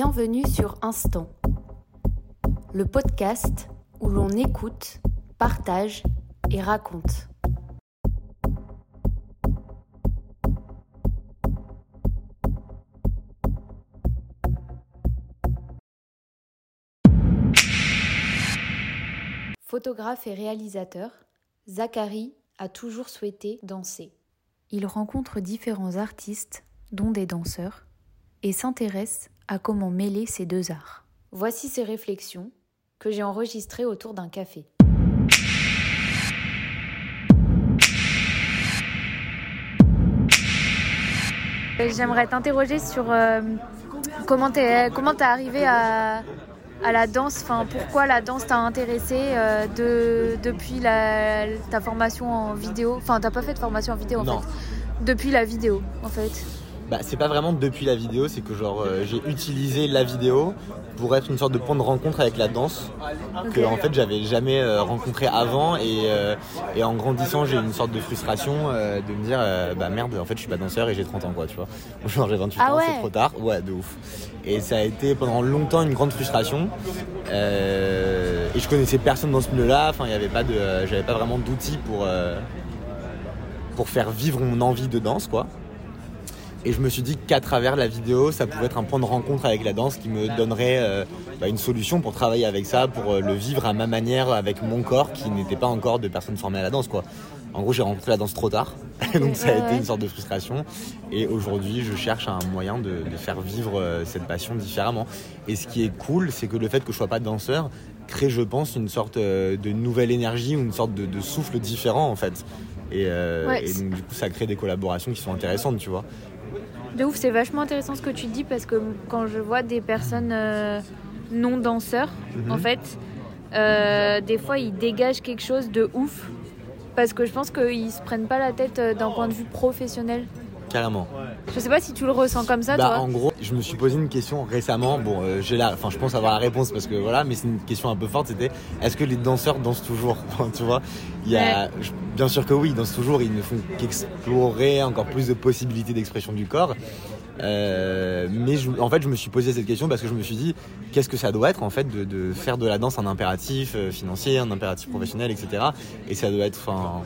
Bienvenue sur Instant, le podcast où l'on écoute, partage et raconte. Photographe et réalisateur, Zachary a toujours souhaité danser. Il rencontre différents artistes, dont des danseurs, et s'intéresse à comment mêler ces deux arts. Voici ses réflexions que j'ai enregistrées autour d'un café. J'aimerais t'interroger sur euh, comment t'es comment t'es arrivé à, à la danse. Enfin, pourquoi la danse t'a intéressé euh, de, depuis la, ta formation en vidéo. Enfin, t'as pas fait de formation en vidéo en Non. fait. Depuis la vidéo, en fait. Bah, c'est pas vraiment depuis la vidéo, c'est que genre euh, j'ai utilisé la vidéo pour être une sorte de point de rencontre avec la danse que en fait j'avais jamais euh, rencontré avant et, euh, et en grandissant j'ai eu une sorte de frustration de me dire bah merde en fait je suis pas danseur et j'ai 30 ans quoi tu vois. Genre j'ai 28 Ah ans ouais. c'est trop tard, ouais de ouf. Et ça a été pendant longtemps une grande frustration et je connaissais personne dans ce milieu là, enfin il y avait pas de j'avais pas vraiment d'outils pour pour faire vivre mon envie de danse quoi. Et je me suis dit qu'à travers la vidéo, ça pouvait être un point de rencontre avec la danse qui me donnerait euh, bah, une solution pour travailler avec ça, pour euh, le vivre à ma manière avec mon corps qui n'était pas encore de personne formée à la danse. Quoi. En gros, j'ai rencontré la danse trop tard, donc ça a été une sorte de frustration. Et aujourd'hui, je cherche un moyen de, de faire vivre euh, cette passion différemment. Et ce qui est cool, c'est que le fait que je sois pas danseur crée, je pense, une sorte de nouvelle énergie ou une sorte de, de souffle différent en fait. Et, euh, Ouais, et donc du coup, ça crée des collaborations qui sont intéressantes, tu vois. De ouf, c'est vachement intéressant ce que tu dis parce que quand je vois des personnes euh, non danseurs, Mhm. en fait, euh, des fois ils dégagent quelque chose de ouf parce que je pense qu'ils se prennent pas la tête euh, d'un point de vue professionnel. Carrément. Je sais pas si tu le ressens comme ça, Bah, toi. en gros, je me suis posé une question récemment. Bon, euh, j'ai la, enfin, je pense avoir la réponse parce que voilà, mais c'est une question un peu forte. C'était, est-ce que les danseurs dansent toujours? Tu vois, il y a, je- bien sûr que oui, ils dansent toujours. Ils ne font qu'explorer encore plus de possibilités d'expression du corps. Euh, mais je- en fait, je me suis posé cette question parce que je me suis dit, qu'est-ce que ça doit être en fait de, de faire de la danse un impératif euh, financier, un impératif professionnel, etc. Et ça doit être, enfin,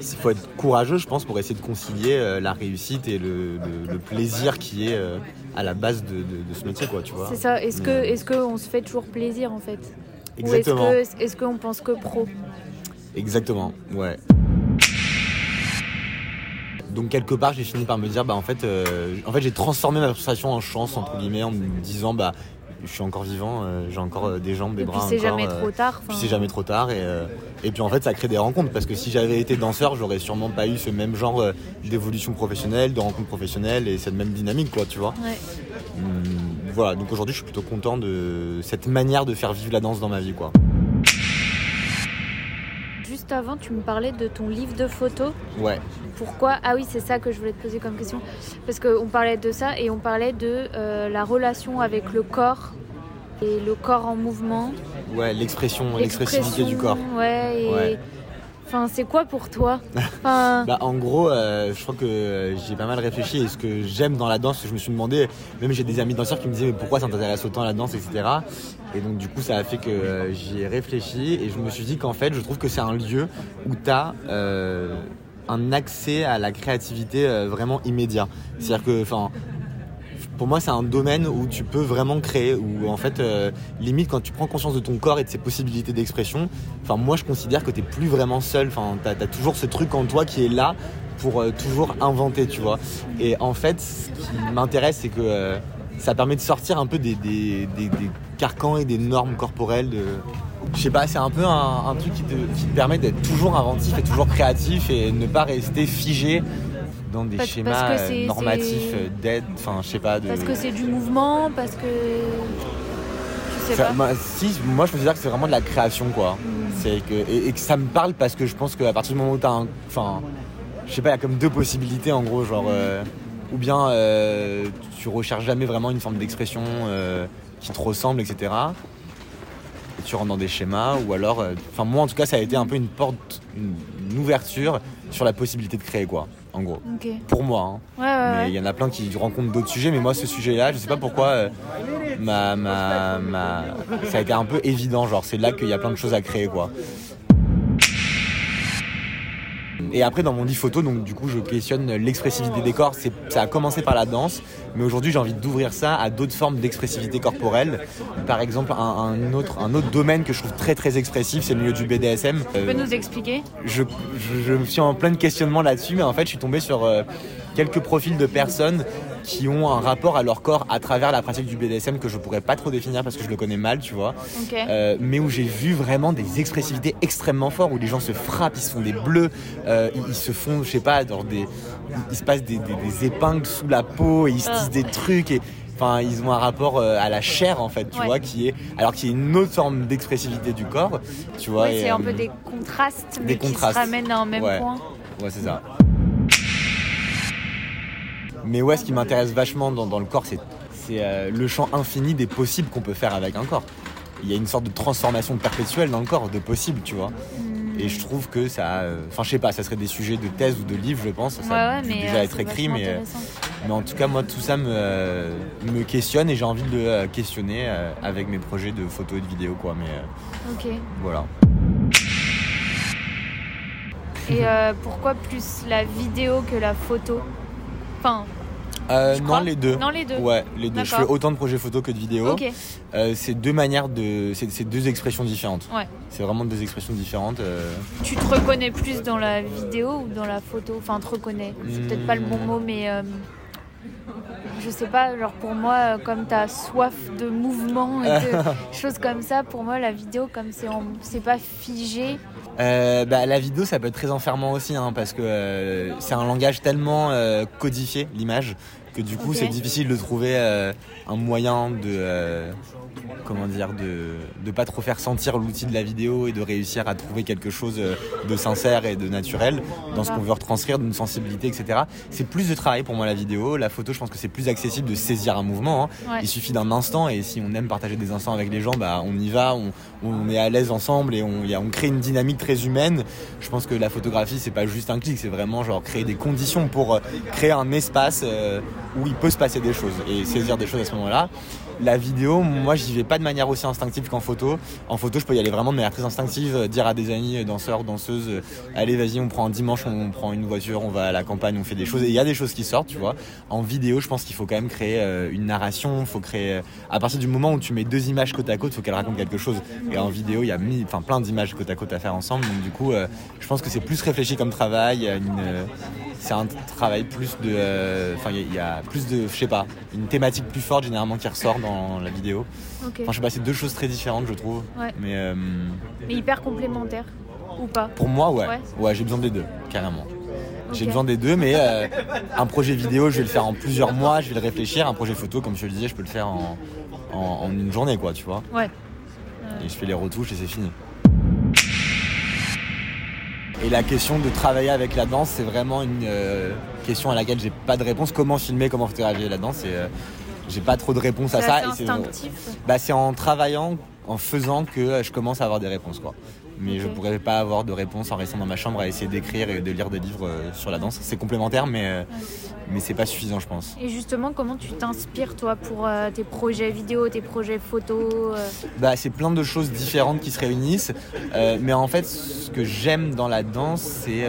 il faut être courageux, je pense, pour essayer de concilier euh, la réussite et le, le- le plaisir qui est euh, à la base de, de- de ce métier, quoi, tu vois. C'est ça. Est-ce que, Mais- est-ce qu'on se fait toujours plaisir en fait? Exactement. Ou est-ce que, est-ce qu'on pense que pro? Exactement, ouais. Donc quelque part, j'ai fini par me dire, bah en fait, euh, en fait, j'ai transformé ma frustration en chance entre guillemets, en me disant, bah, je suis encore vivant, euh, j'ai encore euh, des jambes, des Et puis bras. c'est encore, jamais euh, trop tard. Puis enfin, c'est jamais trop tard et, euh, et puis en fait ça crée des rencontres parce que si j'avais été danseur j'aurais sûrement pas eu ce même genre euh, d'évolution professionnelle, de rencontres professionnelles et cette même dynamique quoi tu vois. ouais. Hum, voilà donc aujourd'hui je suis plutôt content de cette manière de faire vivre la danse dans ma vie quoi. Juste avant, tu me parlais de ton livre de photos. Ouais. Pourquoi Ah oui, c'est ça que je voulais te poser comme question. Parce qu'on parlait de ça et on parlait de euh, la relation avec le corps et le corps en mouvement. Ouais l'expression, l'expressivité du corps. Ouais, et... Ouais. Enfin, c'est quoi pour toi Bah, en gros, euh, je crois que euh, j'ai pas mal réfléchi et ce que j'aime dans la danse, je me suis demandé, même j'ai des amis danseurs qui me disaient pourquoi ça t'intéresse autant la danse, etc. Et donc du coup ça a fait que euh, j'y ai réfléchi et je me suis dit qu'en fait je trouve que c'est un lieu où tu as un accès à la créativité euh, vraiment immédiat. C'est-à-dire que, pour moi, c'est un domaine où tu peux vraiment créer, où en fait, euh, limite, quand tu prends conscience de ton corps et de ses possibilités d'expression, enfin, moi, je considère que tu plus vraiment seul. Enfin, tu as, toujours ce truc en toi qui est là pour euh, toujours inventer, tu vois. Et en fait, ce qui m'intéresse, c'est que euh, ça permet de sortir un peu des, carcans et des normes corporelles. De... Je sais pas, c'est un peu un, truc qui te permet d'être toujours inventif et toujours créatif et ne pas rester figé dans des Parce- schémas parce euh, normatifs euh, d'aide, enfin je sais pas. De... Parce que c'est du mouvement, parce que. Je sais Ça- pas. moi, si, moi je considère que c'est vraiment de la création quoi. Mm. C'est que, et, et que ça me parle parce que je pense qu'à partir du moment où t'as un. Enfin, je sais pas, il y a comme deux possibilités en gros, genre. euh, ou bien euh, tu recherches jamais vraiment une forme d'expression euh, qui te ressemble, etc. Et tu rentres dans des schémas, ou alors. Enfin, moi en tout cas, ça a été un peu une porte, une, une ouverture sur la possibilité de créer quoi. En gros. Pour moi. hein. Ouais, ouais, Mais ouais. il y en a plein qui rencontrent d'autres sujets, mais moi, ce sujet-là, je sais pas pourquoi, euh, ma, ma, ma- ça a été un peu évident. Genre, c'est là qu'il y a plein de choses à créer, quoi. Et après, dans mon livre photo, donc du coup, je questionne l'expressivité des corps. C'est- Ça a commencé par la danse, mais aujourd'hui, j'ai envie d'ouvrir ça à d'autres formes d'expressivité corporelle. Par exemple, un, un autre, un autre domaine que je trouve très très expressif, c'est le milieu du BDSM. Tu peux nous expliquer? Je, je, suis en plein de questionnements là-dessus, mais en fait, je suis tombé sur euh, quelques profils de personnes qui ont un rapport à leur corps à travers la pratique du BDSM que je pourrais pas trop définir parce que je le connais mal, tu vois. Euh, mais où j'ai vu vraiment des expressivités extrêmement fortes, où les gens se frappent, ils se font des bleus, euh, ils, ils se font, je sais pas, genre des, il se passe des, des- des épingles sous la peau, et ils se disent Ah. des trucs, et enfin, ils ont un rapport euh, à la chair en fait, tu Ouais. vois, qui est, alors qu'il y a une autre forme d'expressivité du corps, tu vois. C'est un peu des contrastes, mais des qui contrastes. se ramènent à un même Ouais. point. Ouais, c'est ça. Mais ouais, ce qui m'intéresse vachement dans, dans le corps, c'est euh, le champ infini des possibles qu'on peut faire avec un corps. Il y a une sorte de transformation perpétuelle dans le corps, de possibles, tu vois. Hmm. Et je trouve que ça. euh, Enfin, je sais pas, ça serait des sujets de thèse ou de livre, je pense. Ça Ouais, a ouais, dû mais déjà euh, être écrit, mais, mais en tout cas, moi, tout ça me, me questionne et j'ai envie de le questionner avec mes projets de photos et de vidéos, quoi. Mais Ok. voilà. Et pourquoi plus la vidéo que la photo? Enfin, Euh, non, crois. les deux. non les deux. Ouais, les deux. Je fais autant de projets photos que de vidéos. Euh, c'est deux manières de. C'est c'est deux expressions différentes. Ouais. C'est vraiment deux expressions différentes. euh. Tu te reconnais plus dans la vidéo ou dans la photo? Enfin, te reconnais. C'est peut-être pas le bon Hmm. mot, mais euh, je sais pas. Genre pour moi, euh, comme t'as soif de mouvement et de choses comme ça, pour moi la vidéo, comme c'est en- c'est pas figé. Euh, bah, la vidéo, ça peut être très enfermant aussi, hein, parce que euh, c'est un langage tellement euh, codifié, l'image, que du coup, c'est difficile de trouver un moyen de. comment dire de, de pas trop faire sentir l'outil de la vidéo et de réussir à trouver quelque chose de sincère et de naturel dans ce qu'on veut retranscrire d'une sensibilité etc c'est plus de travail pour moi la vidéo la photo je pense que c'est plus accessible de saisir un mouvement hein. Ouais. il suffit d'un instant et si on aime partager des instants avec les gens bah on y va on, on est à l'aise ensemble et on, y a- on crée une dynamique très humaine je pense que la photographie c'est pas juste un clic c'est vraiment genre créer des conditions pour euh, créer un espace euh, où il peut se passer des choses et saisir des choses à ce moment là la vidéo, moi j'y vais pas de manière aussi instinctive qu'en photo. En photo, je peux y aller vraiment de manière très instinctive, euh, dire à des amis, euh, danseurs, danseuses, euh, allez vas-y, on prend un dimanche, on prend une voiture, on va à la campagne, on fait des choses. Et il y a des choses qui sortent, tu vois. En vidéo, je pense qu'il faut quand même créer une narration, faut créer. À partir du moment où tu mets deux images côte à côte, faut qu'elles racontent quelque chose. Et en vidéo, il y a enfin plein d'images côte à côte à faire ensemble. Donc du coup, je pense que c'est plus réfléchi comme travail. il c'est un travail plus de. euh, Enfin, il y a- il y, a plus de. Je sais pas, une thématique plus forte généralement qui ressort dans la vidéo. Enfin, je sais pas, c'est deux choses très différentes, je trouve. Ouais. Mais euh, Mais hyper complémentaire ou pas pour moi, ouais. Ouais. Ouais, j'ai besoin des deux, carrément. J'ai besoin des deux, mais euh, un projet vidéo, je vais le faire en plusieurs mois, je vais le réfléchir. Un projet photo, comme je te le disais, je peux le faire en, en, en une journée, quoi, tu vois. Ouais. Et je fais les retouches et c'est fini. Et la question de travailler avec la danse, c'est vraiment une euh, question à laquelle j'ai pas de réponse. Comment filmer, comment photographier la danse et, euh, J'ai pas trop de réponse à ça. c'est- instinctif. bah, c'est en travaillant, en faisant que euh, je commence à avoir des réponses. Quoi. Mais je Ok. pourrais pas avoir de réponse en restant dans ma chambre à essayer d'écrire et de lire des livres euh, sur la danse. C'est complémentaire, mais, euh, mais c'est pas suffisant, je pense. Et justement, comment tu t'inspires toi pour euh, tes projets vidéo, tes projets photos euh, Bah, c'est plein de choses différentes qui se réunissent. Euh, mais en fait, ce que j'aime dans la danse, c'est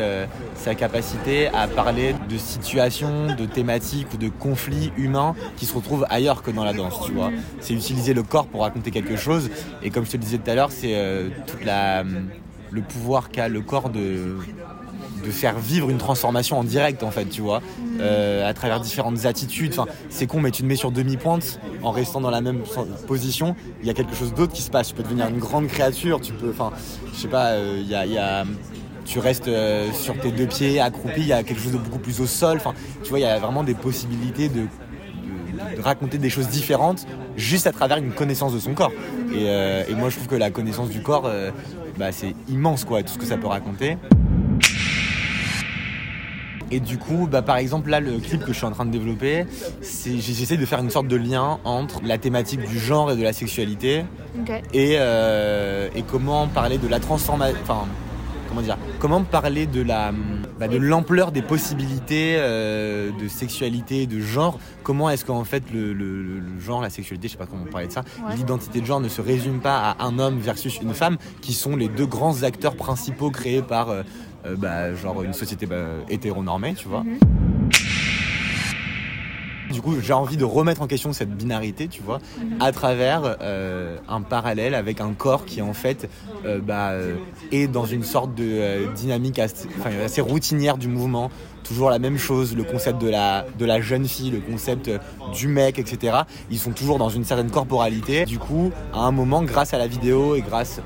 sa capacité à parler de situations, de thématiques ou de conflits humains qui se retrouvent ailleurs que dans la danse, tu vois. Mhm. C'est utiliser le corps pour raconter quelque chose. Et comme je te le disais tout à l'heure, c'est euh, toute la le pouvoir qu'a le corps de de faire vivre une transformation en direct en fait tu vois. Euh, à travers différentes attitudes. Enfin c'est con mais tu te mets sur demi-pointe en restant dans la même position. Il y a quelque chose d'autre qui se passe. Tu peux devenir une grande créature. Tu peux enfin je sais pas euh, il y a, il y a- tu restes euh, sur tes deux pieds accroupi il y a quelque chose de beaucoup plus au sol enfin tu vois il y a vraiment des possibilités de raconter des choses différentes juste à travers une connaissance de son corps. Et, euh, et moi je trouve que la connaissance du corps, euh, bah, c'est immense quoi, tout ce que ça peut raconter. Et du coup, bah, par exemple, là, le clip que je suis en train de développer, j'essaie de faire une sorte de lien entre la thématique du genre et de la sexualité et, euh, et comment parler de la transformation. Enfin, comment dire Comment parler de la bah, de l'ampleur des possibilités euh, de sexualité, de genre? Comment est-ce qu'en fait le, le- le genre, la sexualité, je sais pas comment on parlait de ça, Ouais. l'identité de genre ne se résume pas à un homme versus une femme, qui sont les deux grands acteurs principaux créés par euh, euh, bah, genre une société bah, hétéronormée, tu vois? Mhm. Du coup, j'ai envie de remettre en question cette binarité, tu vois, à travers euh, un parallèle avec un corps qui en fait euh, bah, euh, est dans une sorte de dynamique assez, routinière du mouvement. Toujours la même chose, le concept de la, jeune fille, le concept du mec, etc. Ils sont toujours dans une certaine corporalité. Du coup, à un moment, grâce à la vidéo et grâce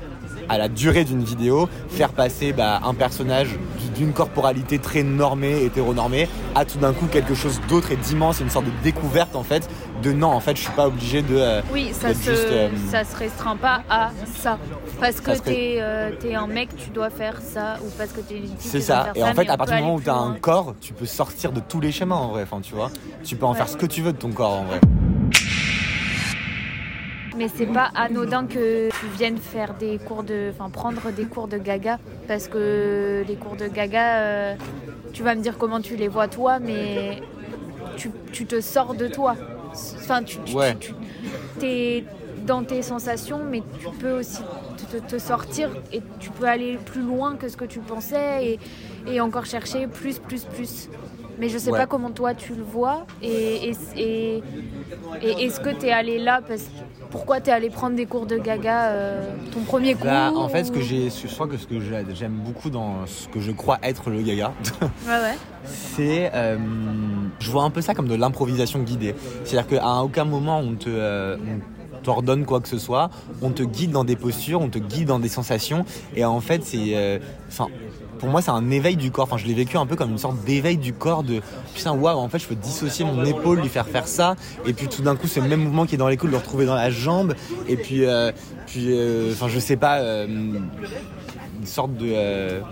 à la durée d'une vidéo, faire passer bah, un personnage d'une corporalité très normée, hétéronormée, à tout d'un coup quelque chose d'autre et d'immense, une sorte de découverte en fait, de non, en fait, je suis pas obligé de. euh, Oui, ça se, juste, euh, ça se restreint pas à ça. Parce que t'es euh, t'es un mec, tu dois faire ça. Ou parce que t'es une C'est ça. Et en fait, à partir du moment où aller tu as plus un corps, tu peux sortir de tous les schémas en vrai. Enfin, tu vois, tu peux en faire ce que tu veux de ton corps en vrai. Mais c'est pas anodin que tu viennes faire des cours de. Enfin, prendre des cours de gaga. Parce que les cours de gaga, euh, tu vas me dire comment tu les vois toi, mais tu, tu te sors de toi. Enfin, tu, tu, Ouais. tu- t'es dans tes sensations, mais tu peux aussi te, te sortir et tu peux aller plus loin que ce que tu pensais et, et encore chercher plus, plus, plus. Mais je sais Ouais. pas comment toi tu le vois et, et, et- et est-ce que tu es allé là parce pourquoi tu es allé prendre des cours de gaga euh, ton premier cours Bah, en fait, ce que j'ai, je crois que ce que j'ai- j'aime beaucoup dans ce que je crois être le gaga, Ouais, ouais. c'est, euh, je vois un peu ça comme de l'improvisation guidée. C'est-à-dire qu'à aucun moment on te, euh, on t'ordonne quoi que ce soit, on te guide dans des postures, on te guide dans des sensations, et en fait c'est, euh, pour moi, c'est un éveil du corps. Enfin, je l'ai vécu un peu comme une sorte d'éveil du corps de putain, waouh, en fait, je peux dissocier mon épaule, lui faire faire ça, et puis tout d'un coup, ce même mouvement qui est dans l'épaule, le retrouver dans la jambe, et puis, euh, puis, euh, enfin, je sais pas, une sorte de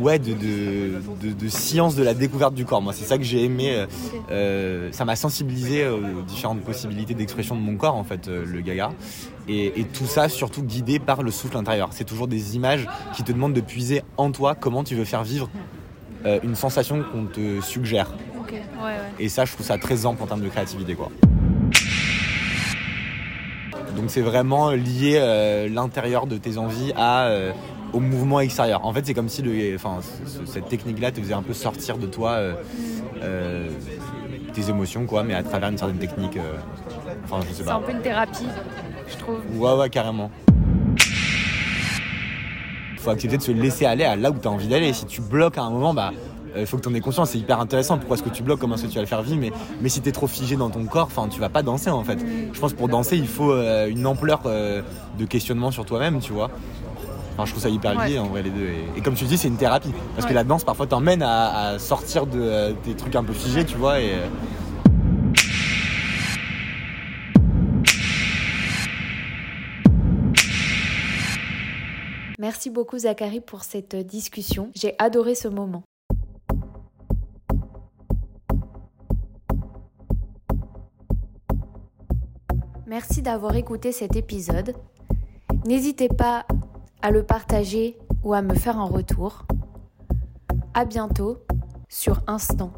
ouais de, de, de- de science de la découverte du corps. Moi c'est ça que j'ai aimé euh, euh, ça m'a sensibilisé aux différentes possibilités d'expression de mon corps en fait euh, le gaga. Et, et tout ça surtout guidé par le souffle intérieur. C'est toujours des images qui te demandent de puiser en toi comment tu veux faire vivre euh, une sensation qu'on te suggère. Ok, ouais, ouais. et ça, je trouve ça très ample en termes de créativité, quoi. Donc c'est vraiment lié euh, l'intérieur de tes envies à, euh, au mouvement extérieur. En fait, c'est comme si le, enfin, ce- ce- cette technique-là te faisait un peu sortir de toi euh, tes émotions, quoi, mais à travers une certaine technique. enfin, je sais C'est un pas. peu une thérapie, je trouve. Ouais, ouais, carrément. Faut accepter de se laisser aller à là où tu as envie d'aller. Si tu bloques à un moment, bah, il faut que tu en aies conscience. C'est hyper intéressant. Pourquoi est-ce que tu bloques? Comment est-ce que tu vas le faire vivre? Mais, mais si tu es trop figé dans ton corps, enfin, tu vas pas danser en fait. Je pense que pour danser, il faut euh, une ampleur euh, de questionnement sur toi-même, tu vois. Enfin, je trouve ça hyper lié Ouais. en vrai les deux. Et, et comme tu dis, c'est une thérapie. Parce que la danse parfois t'emmène à, à sortir de euh, tes trucs un peu figés, tu vois. Et, euh, Merci beaucoup Zachary pour cette discussion. J'ai adoré ce moment. Merci d'avoir écouté cet épisode. N'hésitez pas à le partager ou à me faire un retour. À bientôt sur Instant.